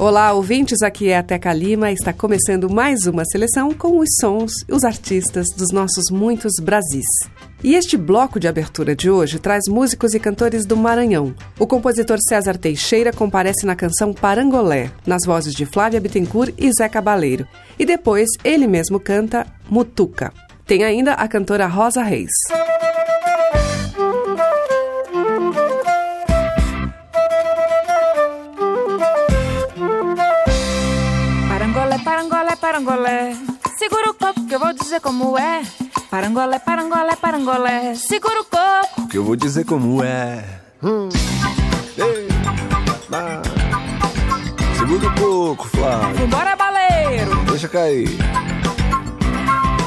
Olá, ouvintes, aqui é a Teca Lima. Está começando mais uma seleção com os sons e os artistas dos nossos muitos Brasis. E este bloco de abertura de hoje traz músicos e cantores do Maranhão. O compositor César Teixeira comparece na canção Parangolé, nas vozes de Flávia Bittencourt e Zé Cabaleiro. E depois ele mesmo canta Mutuca. Tem ainda a cantora Rosa Reis. Parangolé. Segura o coco que eu vou dizer como é. Parangolé, parangolé, parangolé. Segura o coco. Que eu vou dizer como é. Hum. Ei, ah. Segura o coco, Flávio. Vambora, baleiro. Deixa cair.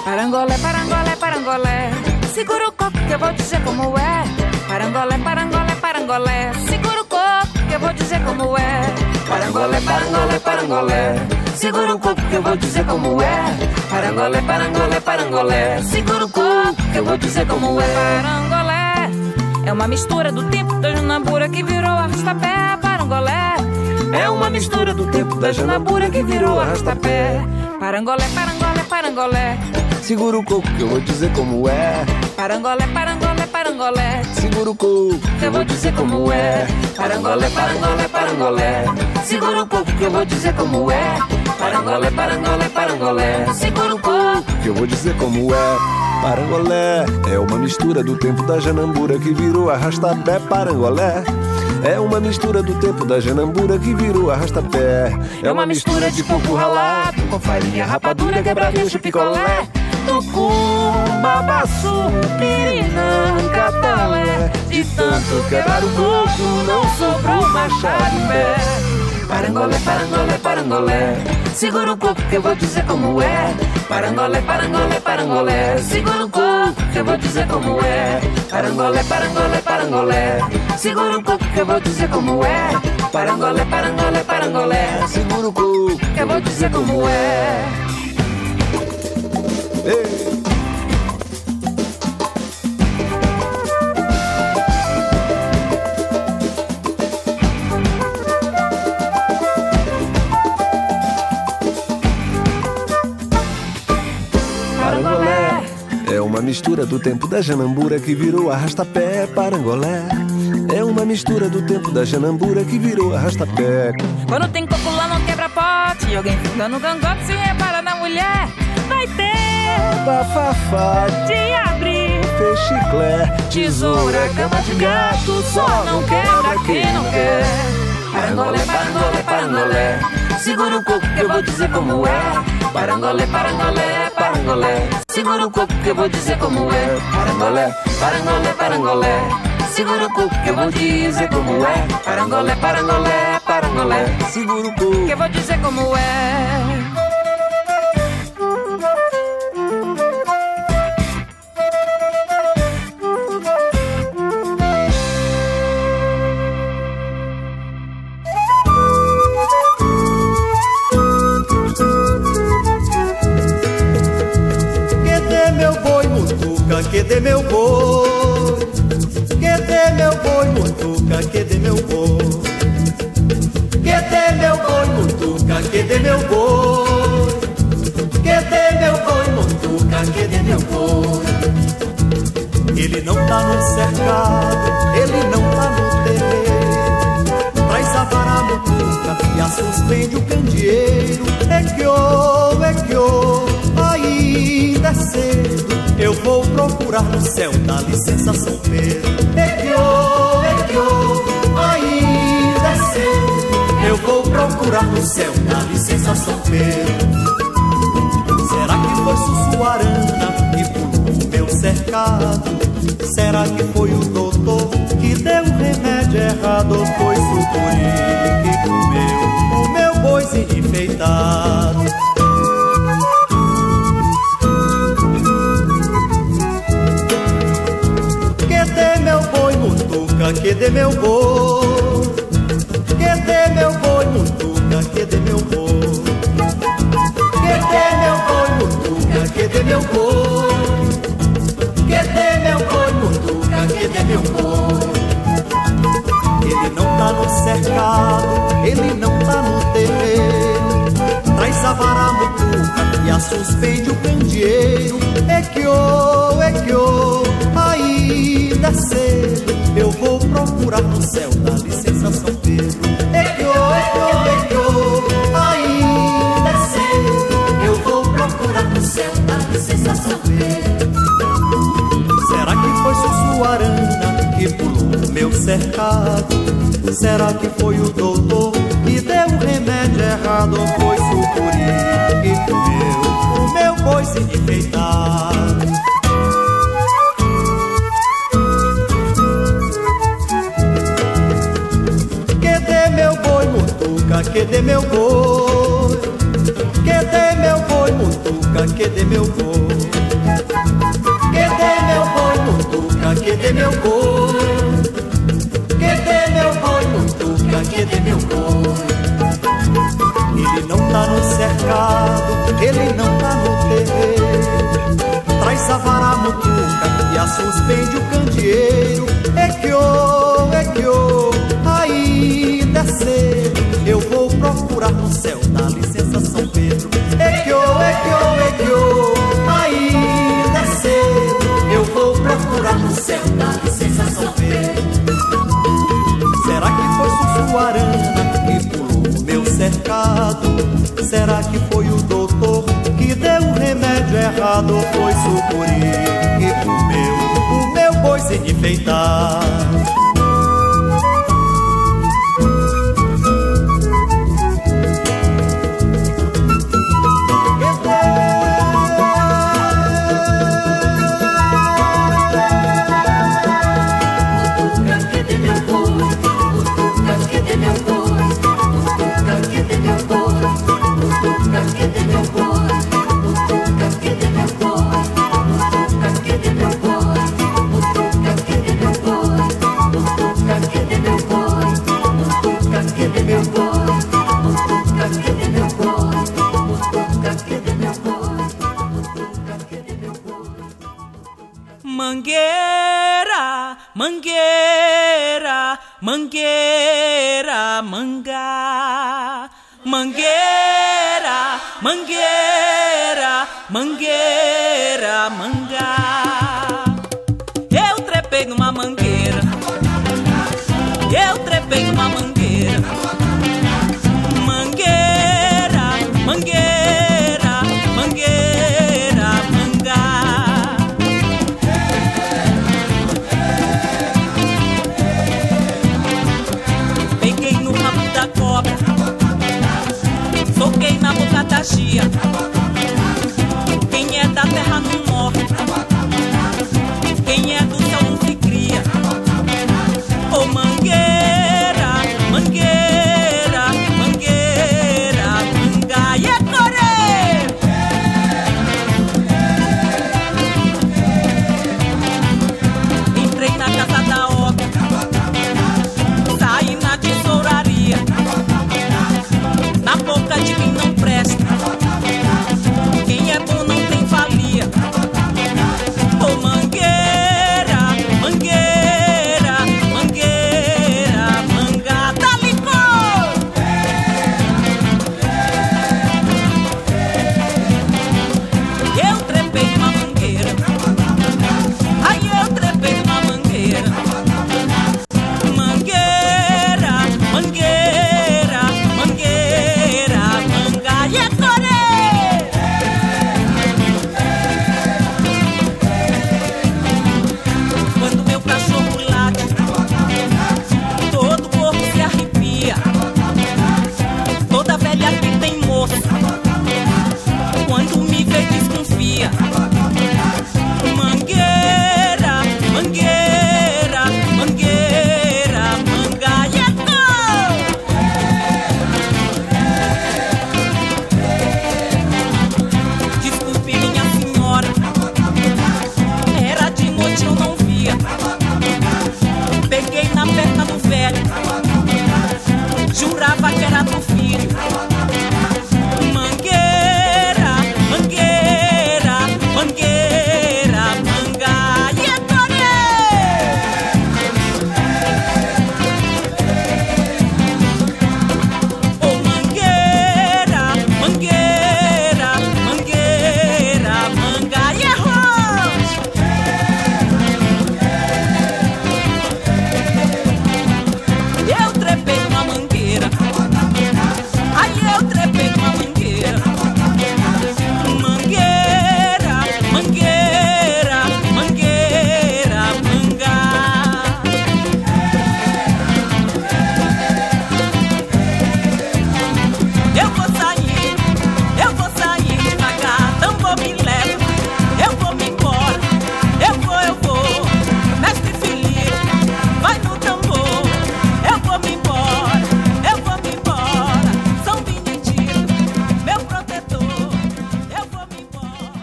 Parangolé, parangolé, parangolé. Segura o coco que eu vou dizer como é. Parangolé, parangolé, parangolé. Segura o coco que eu vou dizer como é. Parangolé, parangolé, parangolé. Segura o coco que eu vou dizer como é. Parangolé, parangolé, parangolé. Segura o coco que eu vou dizer como é. Parangolé é uma mistura do tempo da Junabura que virou arrastapé. Parangolé é uma mistura do tempo da Junabura que virou arrastapé. Parangolé, parangolé, parangolé. Segura o coco que eu vou dizer como é. Parangolé, parangolé, parangolé. Segura o coco que eu vou dizer como é. Parangolé, parangolé, parangolé. Segura o coco que eu vou dizer como é. Parangolé, parangolé, parangolé. Segura o coco que eu vou dizer como é. Parangolé é uma mistura do tempo da Janambura que virou arrastapé. Parangolé é uma mistura do tempo da Janambura que virou arrastapé. É uma mistura de coco ralado com farinha, rapadura, quebradinho, picolé. Tucum, babaçu, pirinã, catalé. De tanto quebrar o coco, não sobrou pé. Parangolé, parangolé, parangolé. Segura o coco que eu vou dizer como é. Parangolé, parangolé, parangolé. Segura o coco que eu vou dizer como é. Parangolé, parangolé, parangolé. Segura o coco que eu vou dizer como é. Parangolé, parangolé, parangolé. Segura o coco que eu vou dizer como é. Ei. Parangolé é uma mistura do tempo da Janambura que virou arrastapé. Parangolé é uma mistura do tempo da Janambura que virou arrastapé. Quando tem coco lá não quebra pote. E alguém fica no gangote se repara na mulher. Vai ter Bafafá, de abrir chiclé, tesoura, cama de gato. Só não quebra quem não quer. Parangolé, parangolé, parangolé. Segura o coco que eu vou dizer como é. Parangolé, parangolé, parangolé. Segura o coco que eu vou dizer como é. Parangolé, parangolé, parangolé. Segura o coco que eu vou dizer como é. Parangolé, parangolé, parangolé. segura o coco. Que eu vou dizer como é. No céu da licença São Pedro. É que ô, é que ô, é que ô, ainda é cedo. Eu vou procurar no céu da licença São Pedro. Será que foi Sussuarana que pulou meu cercado? Será que foi o doutor que deu o remédio errado? Ou foi sucuri que comeu o meu boi sem que dê meu boi Que dê meu boi, mutuca, que dê meu boi. Que dê meu boi, mutuca, que dê meu boi. Que dê meu boi, mutuca, que dê meu boi. Ele não tá no cercado, ele não tá no terreiro. Traz a vara mutuca e a suspende o candeeiro. É que ô, é que ô, ainda que ô, é que ô, é que ô, ainda é cedo Eu vou procurar no céu da Pedro Será que foi Sussuarana que pulou meu cercado? Será que foi o doutor que deu o remédio errado? Ou foi sucuri que comeu o meu boi sem enfeitar?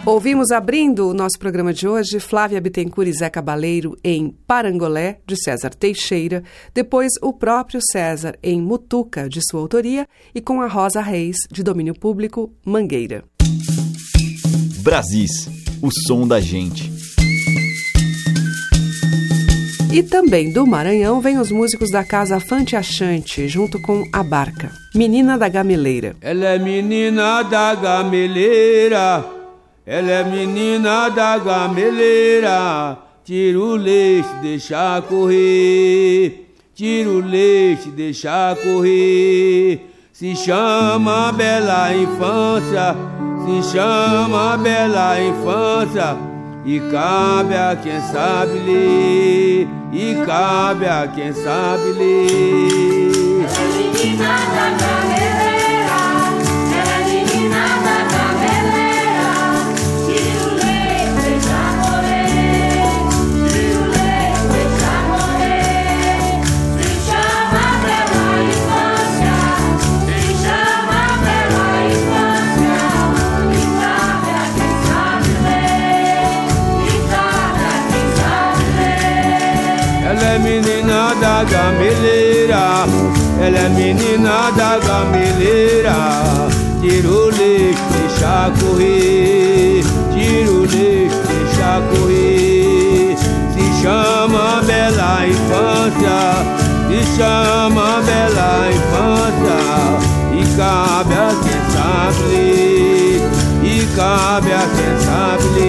Ouvimos abrindo o nosso programa de hoje Flávia Bittencourt e Zé Cabaleiro em Parangolé, de César Teixeira, depois o próprio César em Mutuca, de sua autoria, e com a Rosa Reis, de domínio público, Mangueira. Brasis, o som da gente. E também do Maranhão vem os músicos da Casa Fante Achante, junto com a Barca, Menina da Gameleira. Ela é menina da gameleira, ela é menina da gameleira. Tira o leite, deixa correr, tira o leite, deixa correr. Se chama Bela Infância, se chama Bela Infância. E cabe a quem sabe ler, e cabe a quem sabe ler. É menina da gameleira, menina da gameleira, ela é menina da gameleira. Tira o deixa correr, tira o deixa correr. Se chama Bela Infância, se chama Bela Infância. E cabe a quem sabe e cabe a quem sabe.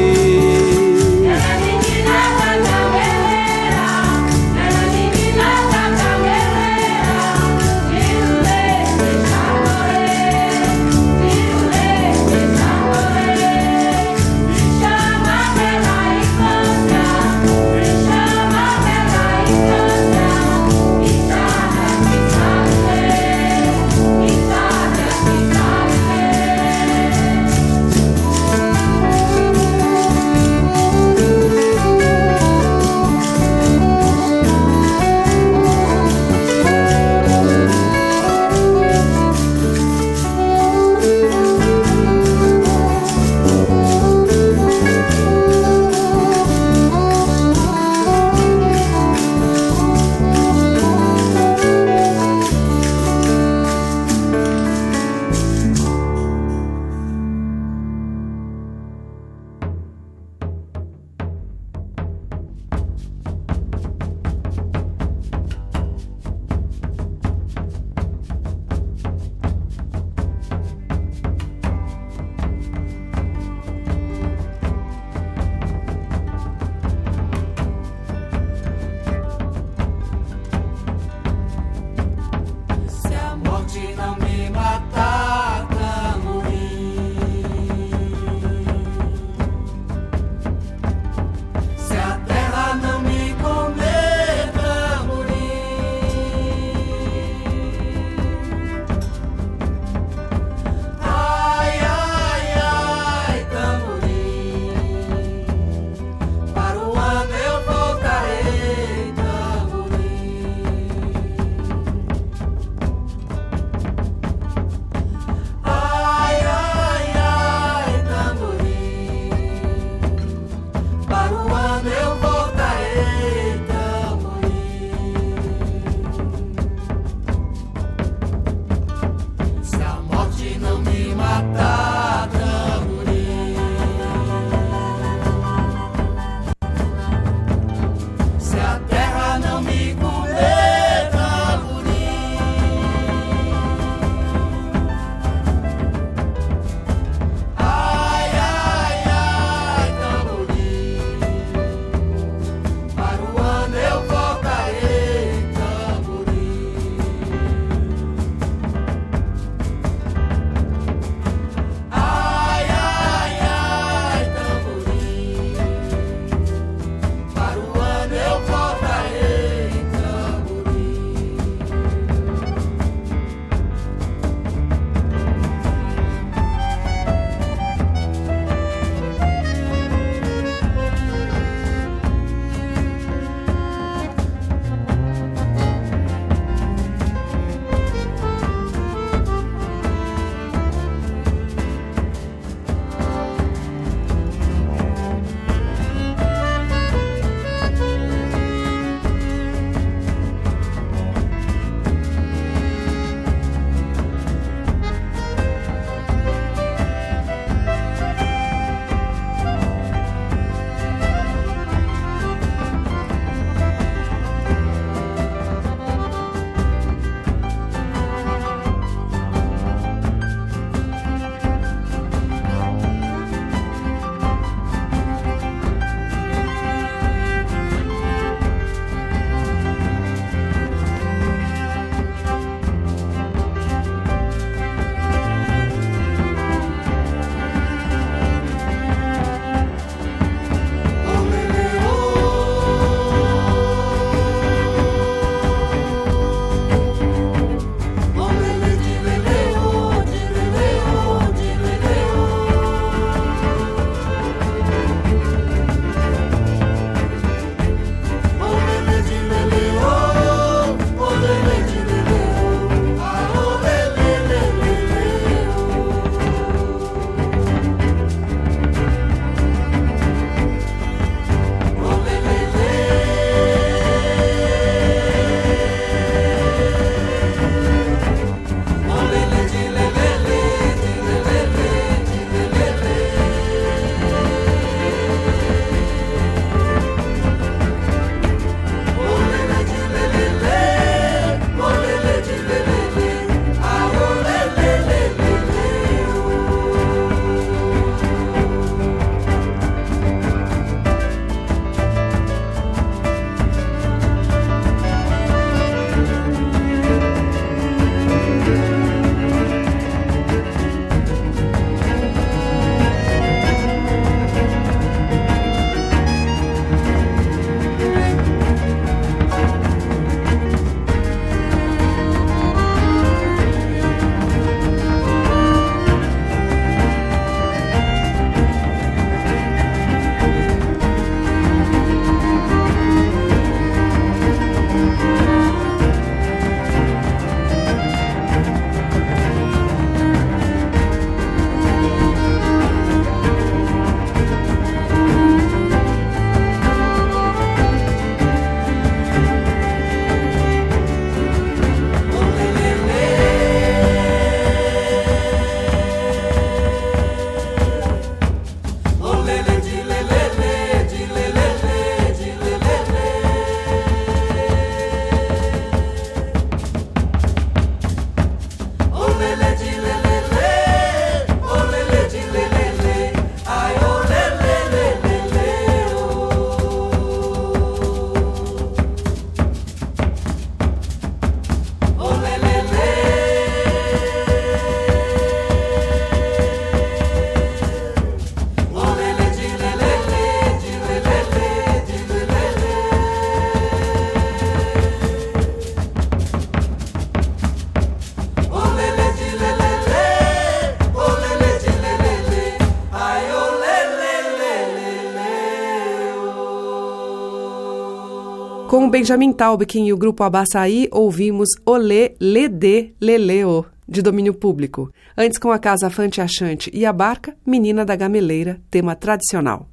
Com Benjamin Taubkin e o grupo Abaçaí, ouvimos Olê, Ledê, Leleo, de domínio público. Antes, com a Casa Fante Achante e a Barca, Menina da Gameleira, tema tradicional.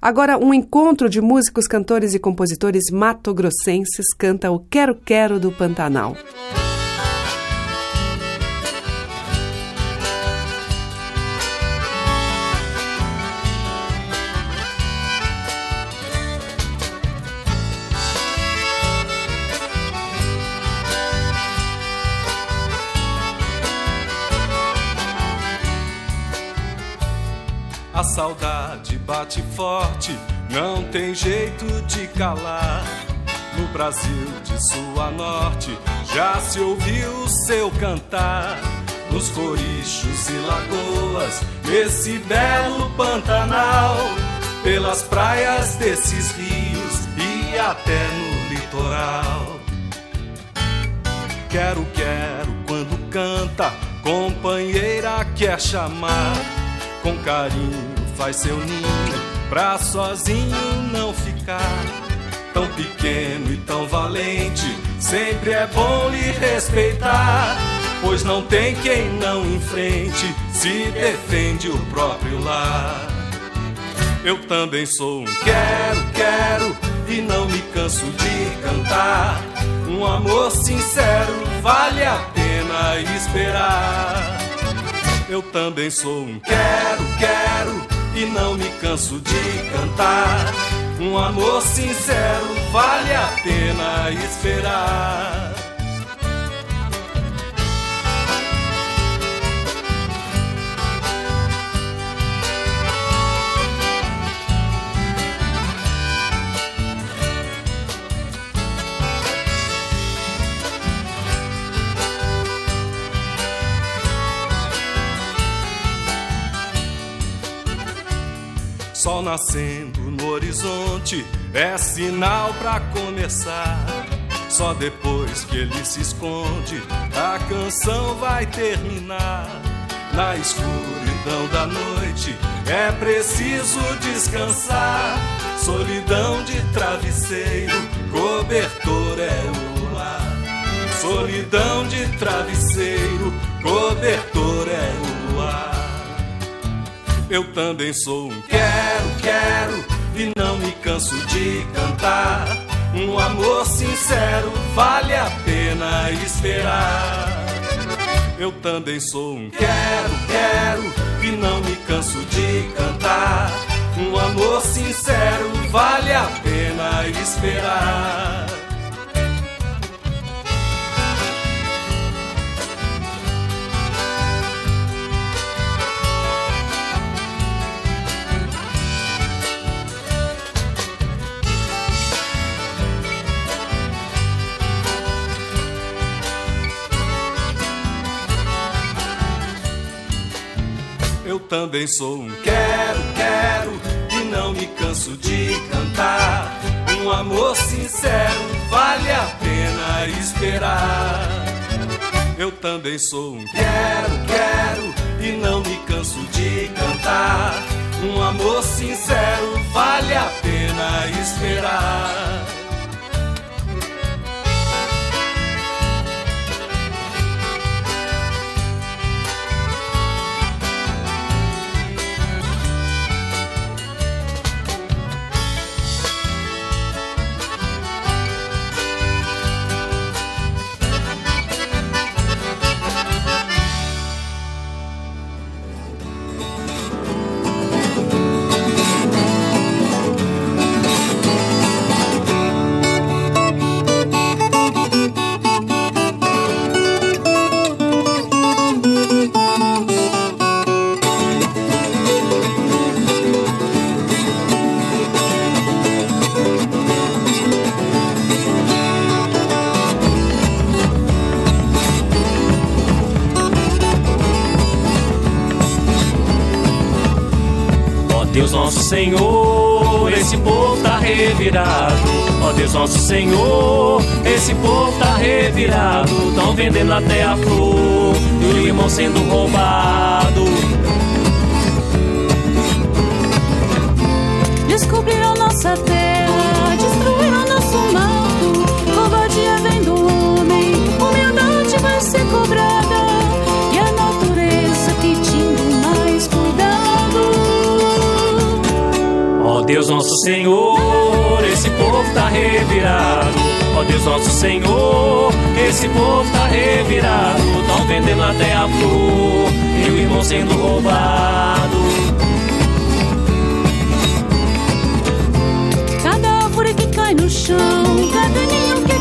Agora, um encontro de músicos, cantores e compositores matogrossenses canta o Quero Quero do Pantanal. Saudade bate forte, não tem jeito de calar. No Brasil de sul a norte já se ouviu seu cantar. Nos corichos e lagoas, nesse belo Pantanal, pelas praias desses rios e até no litoral. Quero, quero quando canta, companheira quer chamar com carinho faz seu ninho pra sozinho não ficar. Tão pequeno e tão valente, sempre é bom lhe respeitar. Pois não tem quem não enfrente, se defende o próprio lar. Eu também sou um quero, quero, e não me canso de cantar. Um amor sincero vale a pena esperar. Eu também sou um quero, quero e não me canso de cantar. Um amor sincero vale a pena esperar. Sol nascendo no horizonte é sinal pra começar. Só depois que ele se esconde, a canção vai terminar. Na escuridão da noite é preciso descansar. Solidão de travesseiro, cobertor é o ar. Solidão de travesseiro, cobertor é o ar. Eu também sou um quero, quero e não me canso de cantar. Um amor sincero vale a pena esperar. Eu também sou um quero, quero e não me canso de cantar. Um amor sincero vale a pena esperar. Eu também sou um quero, quero e não me canso de cantar. Um amor sincero vale a pena esperar. Eu também sou um quero, quero e não me canso de cantar. Um amor sincero vale a pena esperar. Deus nosso Senhor. Esse povo tá revirado, tão vendendo até a flor, e o limão sendo roubado. Descobriram nossa terra, destruíram nosso mato. Covardia vem do homem, humildade vai ser cobrada. E a natureza pedindo mais cuidado. Ó oh Deus nosso Senhor povo tá revirado. Ó Deus nosso Senhor, esse povo tá revirado. Tão vendendo até a flor, e o irmão sendo roubado. Cada árvore que cai no chão, cada ninho que é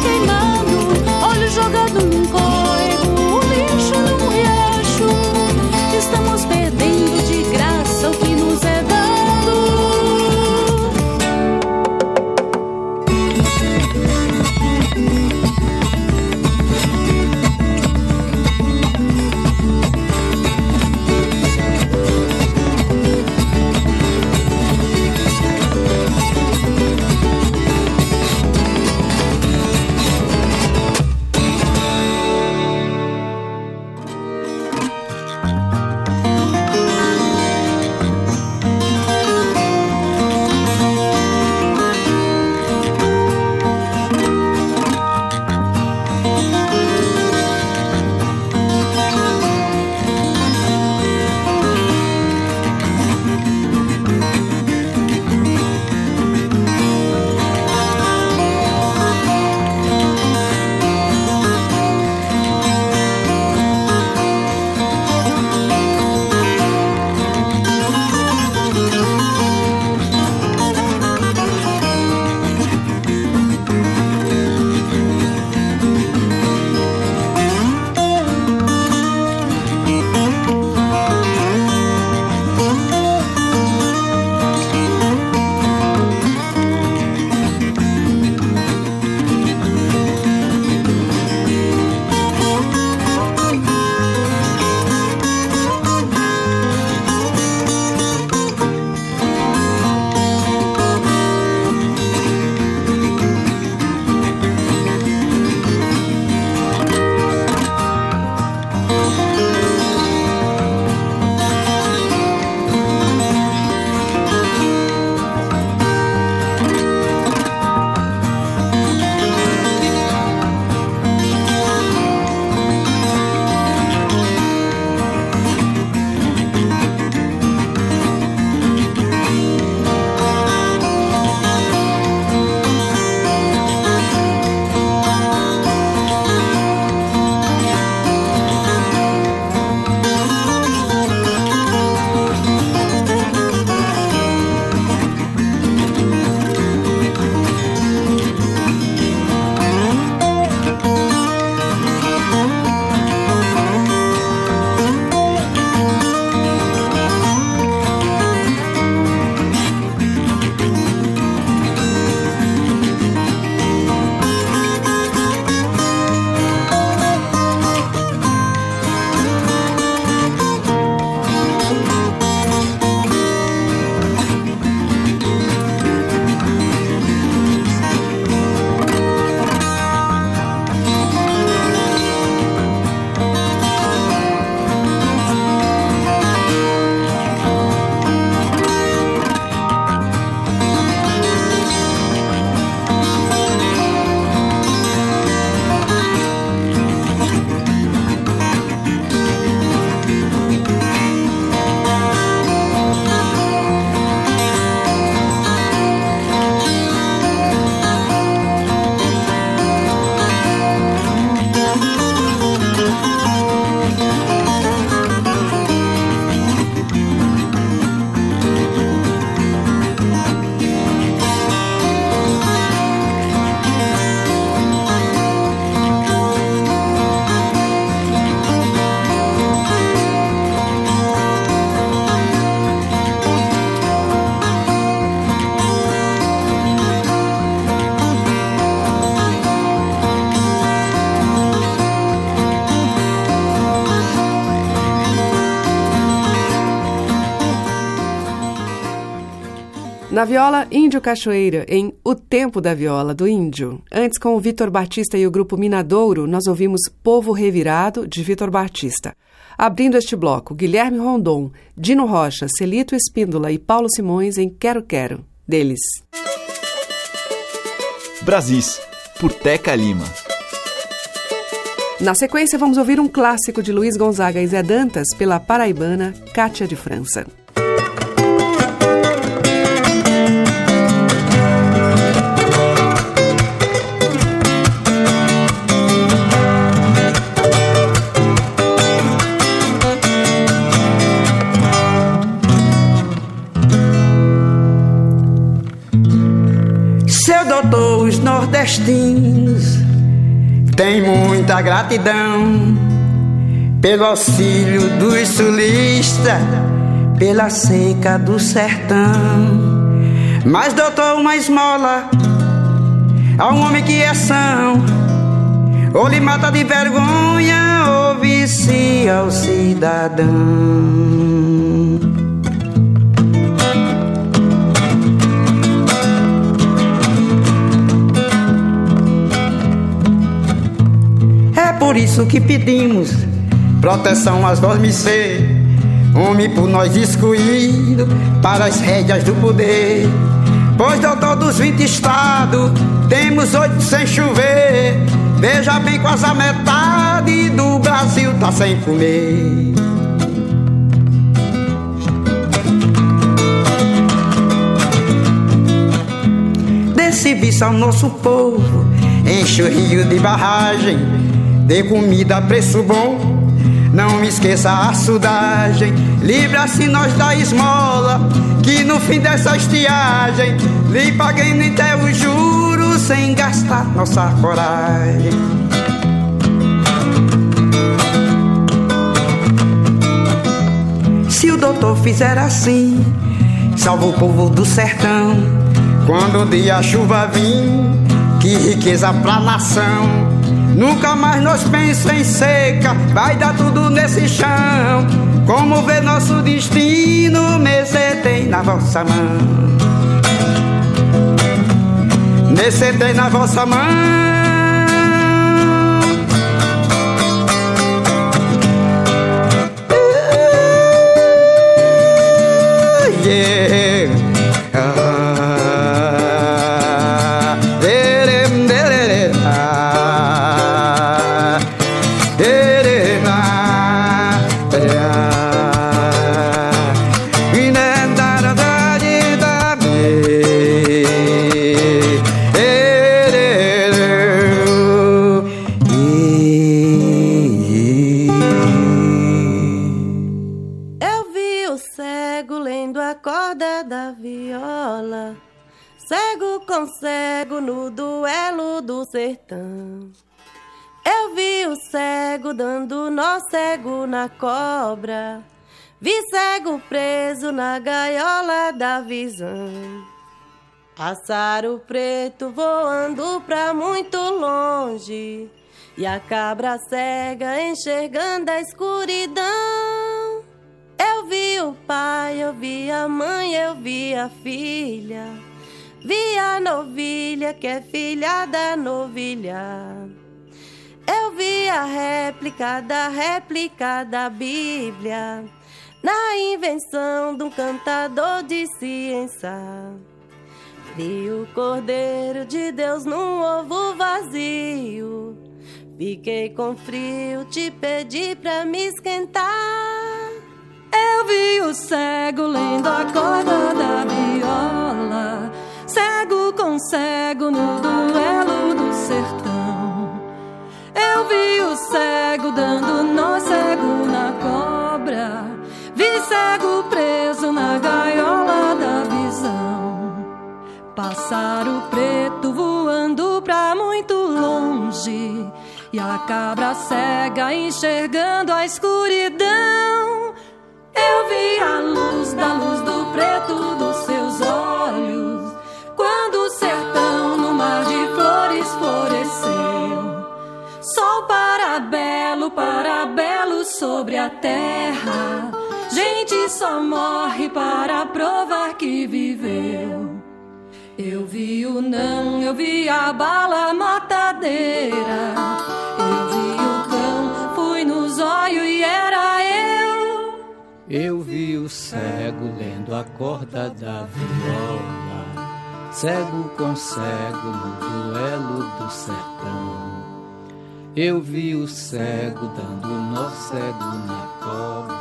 Na viola, Índio Cachoeira, em O Tempo da Viola, do Índio. Antes, com o Vitor Batista e o grupo Minadouro, nós ouvimos Povo Revirado, de Vitor Batista. Abrindo este bloco, Guilherme Rondon, Dino Rocha, Celito Espíndola e Paulo Simões em Quero Quero, deles. Brasis, por Teca Lima. Na sequência, vamos ouvir um clássico de Luiz Gonzaga e Zé Dantas pela paraibana Cátia de França. Nordestinos têm muita gratidão pelo auxílio dos sulistas, pela seca do sertão. Mas, doutor, uma esmola a um homem que é são, ou lhe mata de vergonha, ou vicia o cidadão. Por isso que pedimos proteção às ser, homem por nós excluído para as rédeas do poder. Pois doutor dos 20 estados, temos oito sem chover. Veja bem, quase a metade do Brasil tá sem comer. Dê serviço ao nosso povo, enche o rio de barragem, dê comida a preço bom. Não esqueça a sudagem, livra-se nós da esmola, que no fim dessa estiagem, lhe paguem até os juros sem gastar nossa coragem. Se o doutor fizer assim, salva o povo do sertão. Quando o dia a chuva vir, que riqueza pra nação. Nunca mais nós pensa em seca, vai dar tudo nesse chão. Como ver nosso destino, Nesse tem na vossa mão. Nesse tem na vossa mão. Yeah. O cego dando nó cego na cobra, vi cego preso na gaiola da visão. Pássaro preto voando pra muito longe. E a cabra cega enxergando a escuridão. Eu vi o pai, eu vi a mãe, eu vi a filha. Vi a novilha que é filha da novilha. Eu vi a réplica da réplica da Bíblia. Na invenção de um cantador de ciência. Vi o Cordeiro de Deus num ovo vazio. Fiquei com frio, te pedi pra me esquentar. Eu vi o cego lendo a corda da viola, cego com cego no duelo do sertão. Eu vi o cego dando nó cego na cobra, vi cego preso na gaiola da visão. Pássaro preto voando pra muito longe. E a cabra cega enxergando a escuridão. Eu vi a luz da luz do preto dos seus olhos. Quando o sertão para belo, para belo sobre a terra. Gente só morre para provar que viveu. Eu vi o não, eu vi a bala matadeira. Eu vi o cão, fui no zóio e era eu. Eu vi o cego lendo a corda da viola, cego com cego no duelo do sertão. Eu vi o cego dando nó cego na cobra,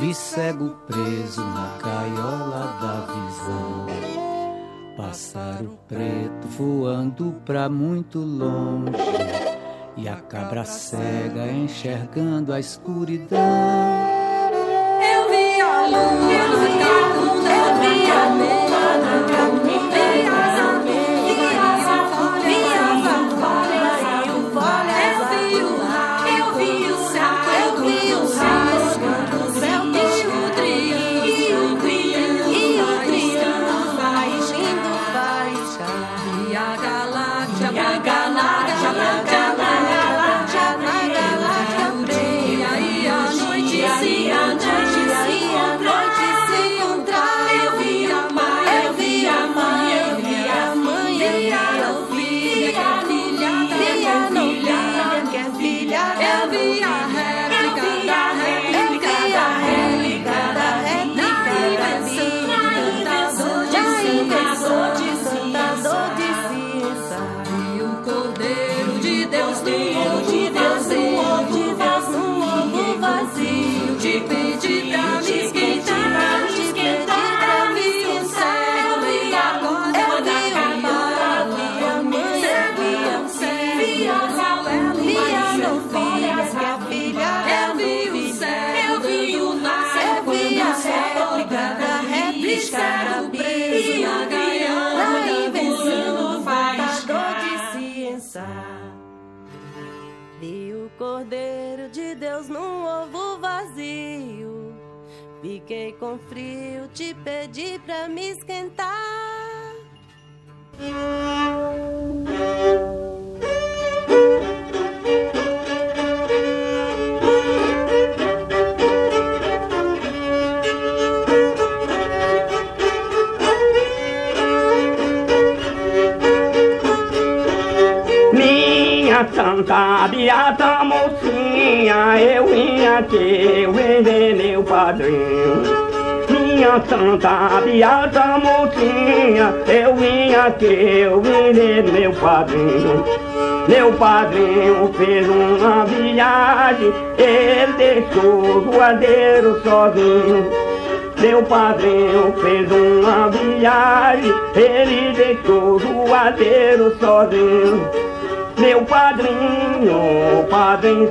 vi cego preso na caiola da visão. Pássaro preto voando pra muito longe e a cabra cega enxergando a escuridão. Eu vi a lua, eu vi a lua, eu vi a lua, Vi o Cordeiro de Deus num ovo vazio. Fiquei com frio, te pedi pra me esquentar. Santa beata mocinha, eu vim aqui vender meu padrinho. Minha santa beata mocinha, eu vim aqui vender meu padrinho. Meu padrinho fez uma viagem, ele deixou o voadeiro sozinho. Meu padrinho fez uma viagem, ele deixou o voadeiro sozinho. Meu padrinho, padrinho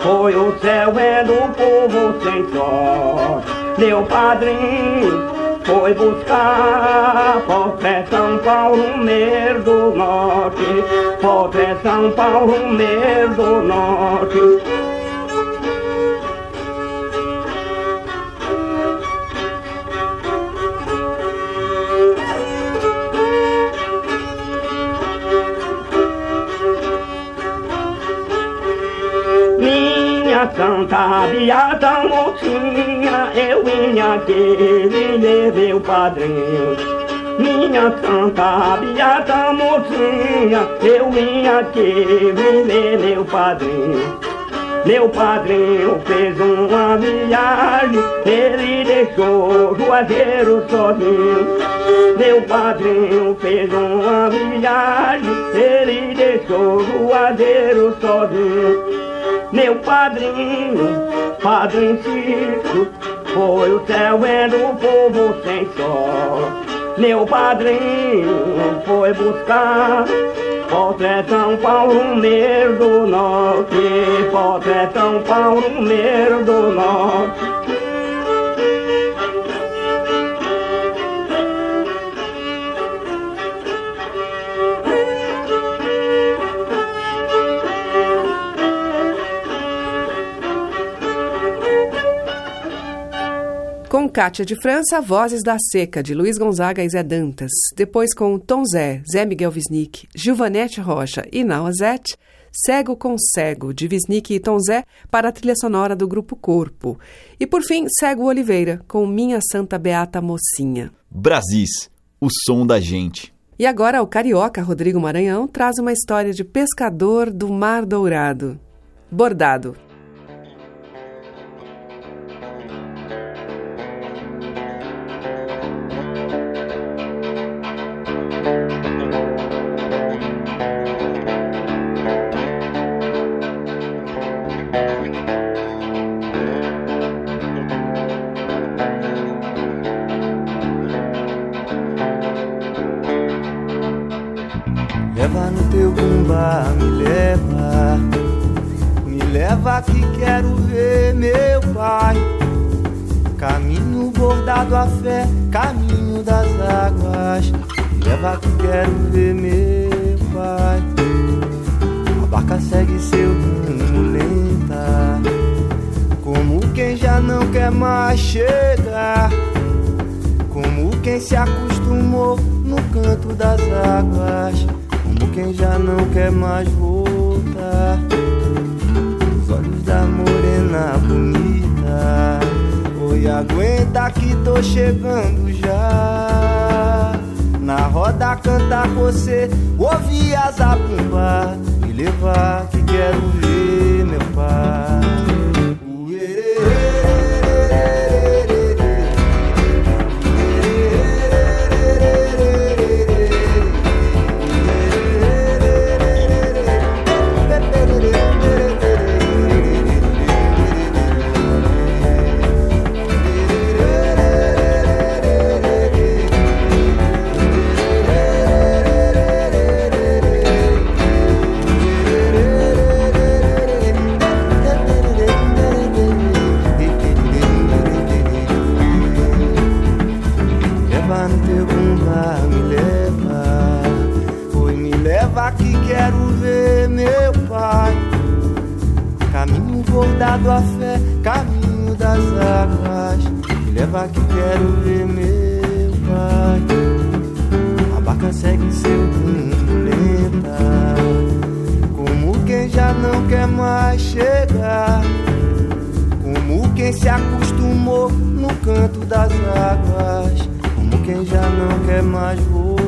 foi o céu vendo o povo sem sorte. Meu padrinho foi buscar Porté São Paulo, Mer do Norte. Porté São Paulo, Mer do Norte. Santa beata mocinha, eu vim aqui vender meu padrinho. Minha santa beata mocinha, eu vim aqui vender meu padrinho. Meu padrinho fez uma viagem, ele deixou o Juazeiro sozinho. Meu padrinho fez uma viagem, ele deixou o Juazeiro sozinho. Meu padrinho, padrinho Cício, foi o céu vendo o povo sem sol. Meu padrinho foi buscar Potré São Paulo, Mer do Norte. Potré São Paulo, Mer do Norte. Cátia de França, Vozes da Seca, de Luiz Gonzaga e Zé Dantas. Depois com Tom Zé, Zé Miguel Wisnik, Gilvanete Rocha e Nauazete, Cego com Cego, de Wisnik e Tom Zé, para a trilha sonora do Grupo Corpo. E por fim, Cego Oliveira, com Minha Santa Beata Mocinha. Brasis, o som da gente. E agora o carioca Rodrigo Maranhão traz uma história de pescador do Mar Dourado. Bordado. Fé, caminho das águas. Me leva que quero ver meu pai. A barca segue seu rumo lenta. Como quem já não quer mais chegar. Como quem se acostumou no canto das águas, como quem já não quer mais voltar. Os olhos da morena bonita, oi, aguenta que tô chegando já. Na roda cantar você, ouvir a zabumba, me levar que quero ver meu pai. Quero ver meu pai. A barca segue seu rumo lenta. Como quem já não quer mais chegar. Como quem se acostumou no canto das águas. Como quem já não quer mais voltar.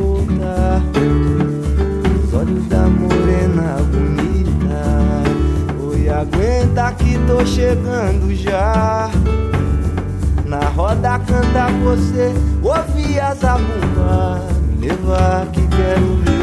Você, ouvi a zabumba. Me levar que quero ver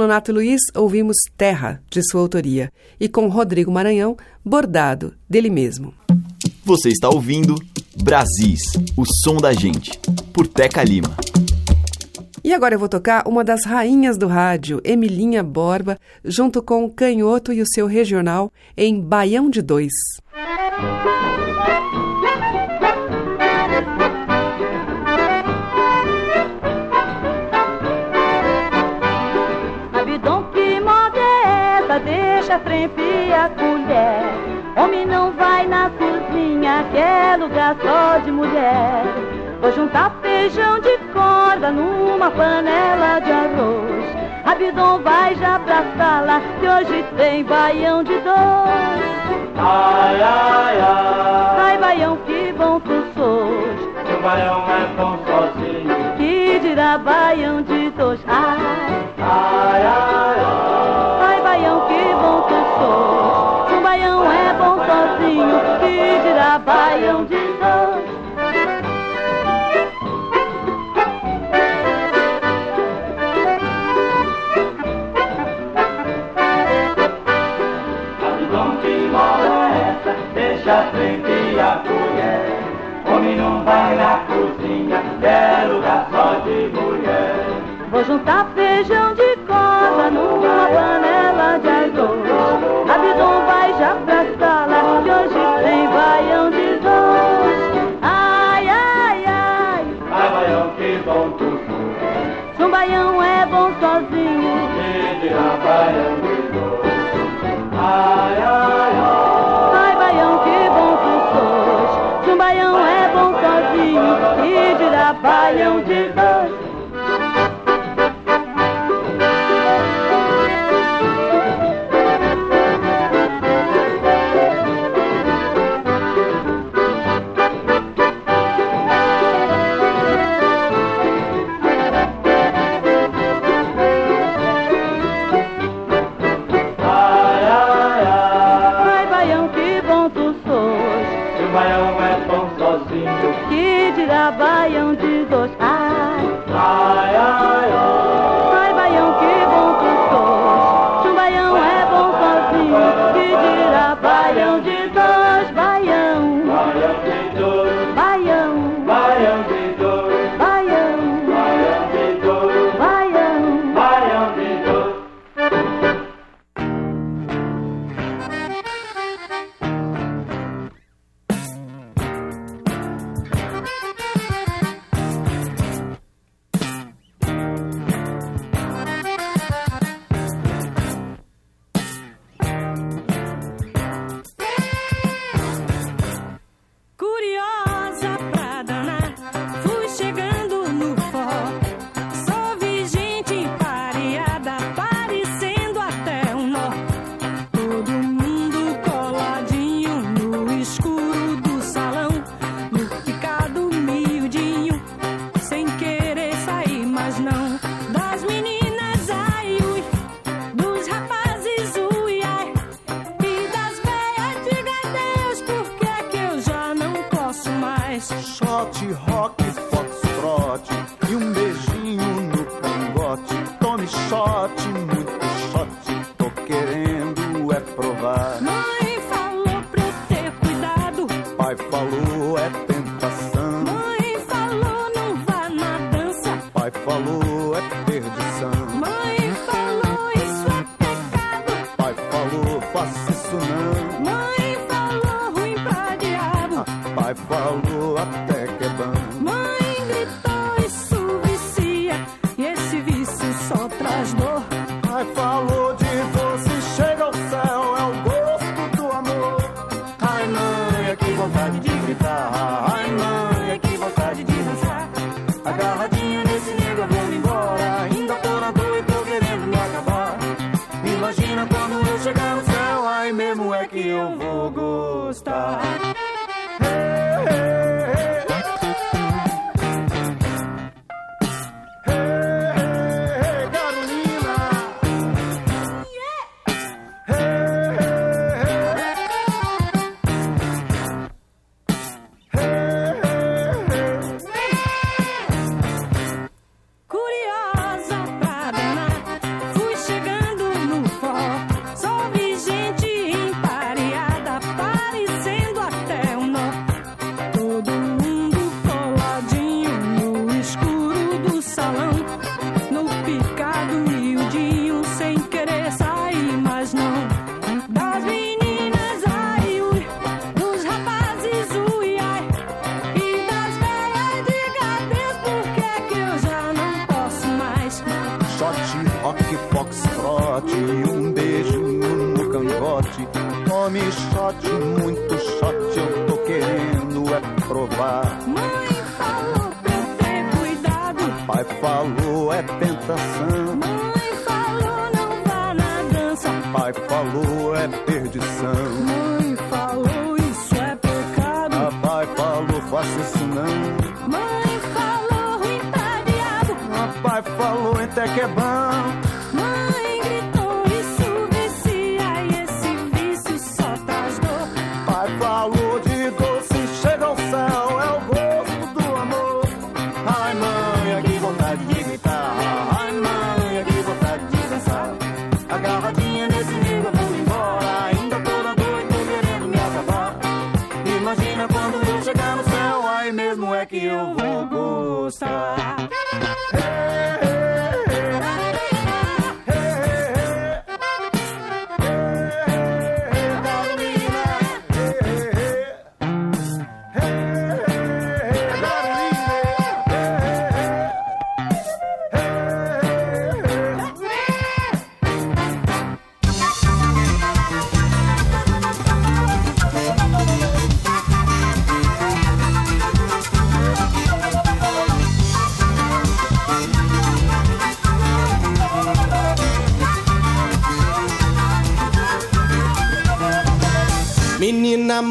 Nonato Luiz, ouvimos Terra, de sua autoria, e com Rodrigo Maranhão, Bordado, dele mesmo. Você está ouvindo Brasis, o som da gente, por Teca Lima. E agora eu vou tocar uma das rainhas do rádio, Emilinha Borba, junto com Canhoto e o seu regional em Baião de Dois. Só de mulher. Vou juntar feijão de corda numa panela de arroz. Abidão vai já pra sala, que hoje tem baião de dois. Ai, ai, ai. Ai, baião, que bom tu sôs. Se o baião é bom sozinho. Que dirá baião de dois? Ai, ai, ai, ai. Ai, baião, que bom tu. Se um baião é bom sozinho, que dirá baião de juntar feijão de corda numa panela de arroz. Abidão vai já pra sala, que hoje tem baião de dois. Ai, ai, ai, Ai, baião, que bom tu sou. se um baião é bom sozinho. Que dirá baião de dois. Ai, ai, ai. Ai, baião, que bom tu sôs. Se um baião é bom sozinho, dirá baião de falou até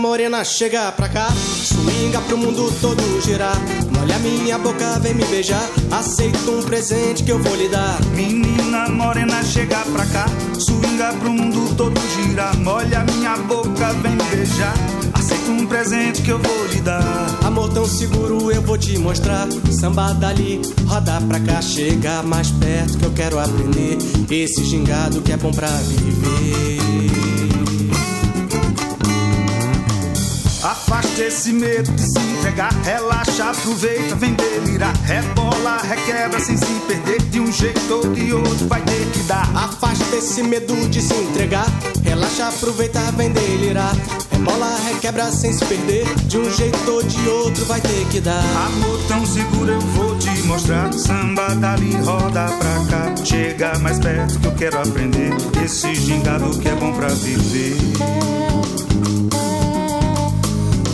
morena, chega pra cá. Swinga pro mundo todo girar. Molha minha boca, vem me beijar. Aceita um presente que eu vou lhe dar. Menina morena, chega pra cá. Swinga pro mundo todo girar. Molha minha boca, vem me beijar. Aceita um presente que eu vou lhe dar. Amor tão seguro eu vou te mostrar. Samba dali, roda pra cá, chega mais perto que eu quero aprender. Esse gingado que é bom pra viver. Afaste esse medo de se entregar, relaxa, aproveita, vem delirar. Rebola, requebra sem se perder, de um jeito ou de outro vai ter que dar. Afasta esse medo de se entregar, relaxa, aproveita, vem delirar. Rebola, requebra sem se perder, de um jeito ou de outro vai ter que dar. Amor tão seguro eu vou te mostrar. Samba dali, roda pra cá. Chega mais perto que eu quero aprender. Esse gingado que é bom pra viver.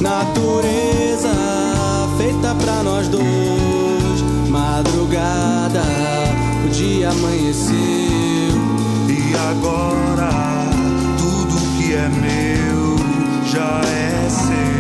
Natureza feita pra nós dois. Madrugada, o dia amanheceu. E agora, tudo que é meu já é seu.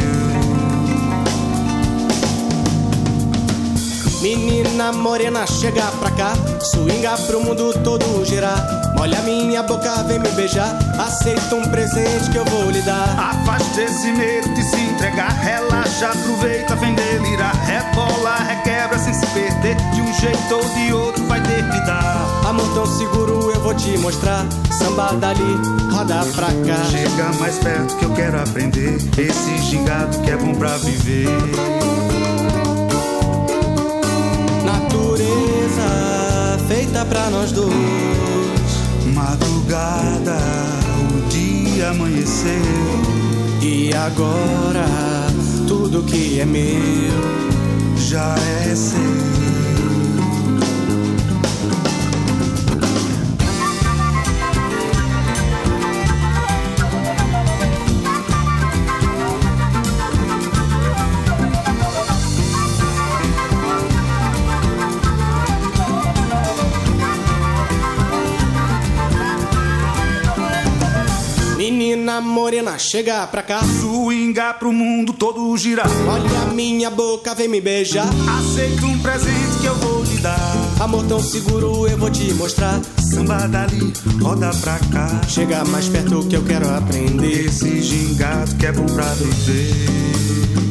Menina morena, chega pra cá. Swinga pro mundo todo girar. Molha minha boca, vem me beijar. Aceita um presente que eu vou lhe dar. Afaste esse medo de se entregar. Relaxa, aproveita, vem delirar. Rebola, requebra sem se perder. De um jeito ou de outro vai ter que dar. Amor tão seguro eu vou te mostrar. Samba dali, roda pra cá. Chega mais perto que eu quero aprender. Esse gingado que é bom pra viver. Natureza feita pra nós dois. Madrugada, o dia amanheceu. E agora, tudo que é meu já é seu. Morena, chega pra cá. Swinga pro mundo todo girar. Olha minha boca, vem me beijar. Aceita um presente que eu vou lhe dar. Amor tão seguro eu vou te mostrar. Samba dali, roda pra cá. Chega mais perto que eu quero aprender. Esse gingado que é bom pra viver.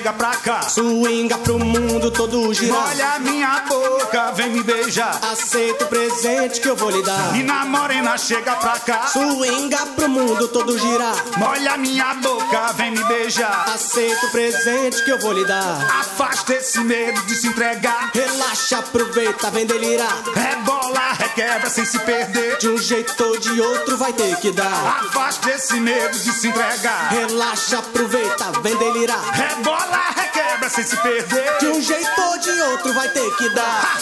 Chega pra cá. Swinga pro mundo todo girar. Olha minha boca, vem me beijar. Aceita o presente que eu vou lhe dar. Menina morena, chega pra cá. Swinga pro mundo todo girar. Olha minha boca, vem me beijar. Aceita o presente que eu vou lhe dar. Afasta esse medo de se entregar. Relaxa, aproveita, vem delirar. Rebola, requebra sem se perder. De um jeito ou de outro vai ter que dar. Afasta esse medo de se entregar. Relaxa, aproveita, vem delirar. Rebola, requebra sem se perder. De um jeito ou de outro vai ter que dar.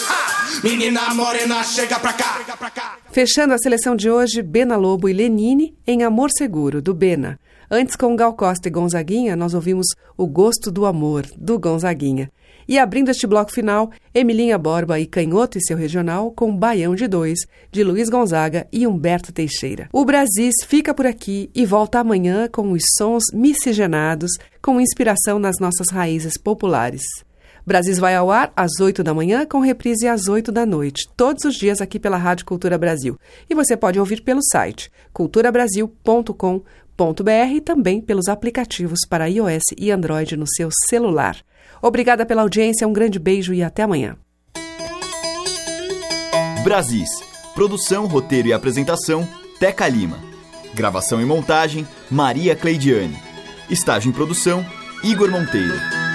Menina morena, chega pra cá. Fechando a seleção de hoje, Bena Lobo e Lenine em Amor Seguro, do Bena. Antes, com Gal Costa e Gonzaguinha, nós ouvimos O Gosto do Amor, do Gonzaguinha. E abrindo este bloco final, Emilinha Borba e Canhoto e seu regional com Baião de Dois, de Luiz Gonzaga e Humberto Teixeira. O Brasis fica por aqui e volta amanhã com os sons miscigenados, com inspiração nas nossas raízes populares. Brasis vai ao ar às 8 da manhã, com reprise às 8 da noite, todos os dias aqui pela Rádio Cultura Brasil. E você pode ouvir pelo site culturabrasil.com.br e também pelos aplicativos para iOS e Android no seu celular. Obrigada pela audiência, um grande beijo e até amanhã. Brasis. Produção, roteiro e apresentação, Teca Lima. Gravação e montagem, Maria Cleidiane. Estágio em produção, Igor Monteiro.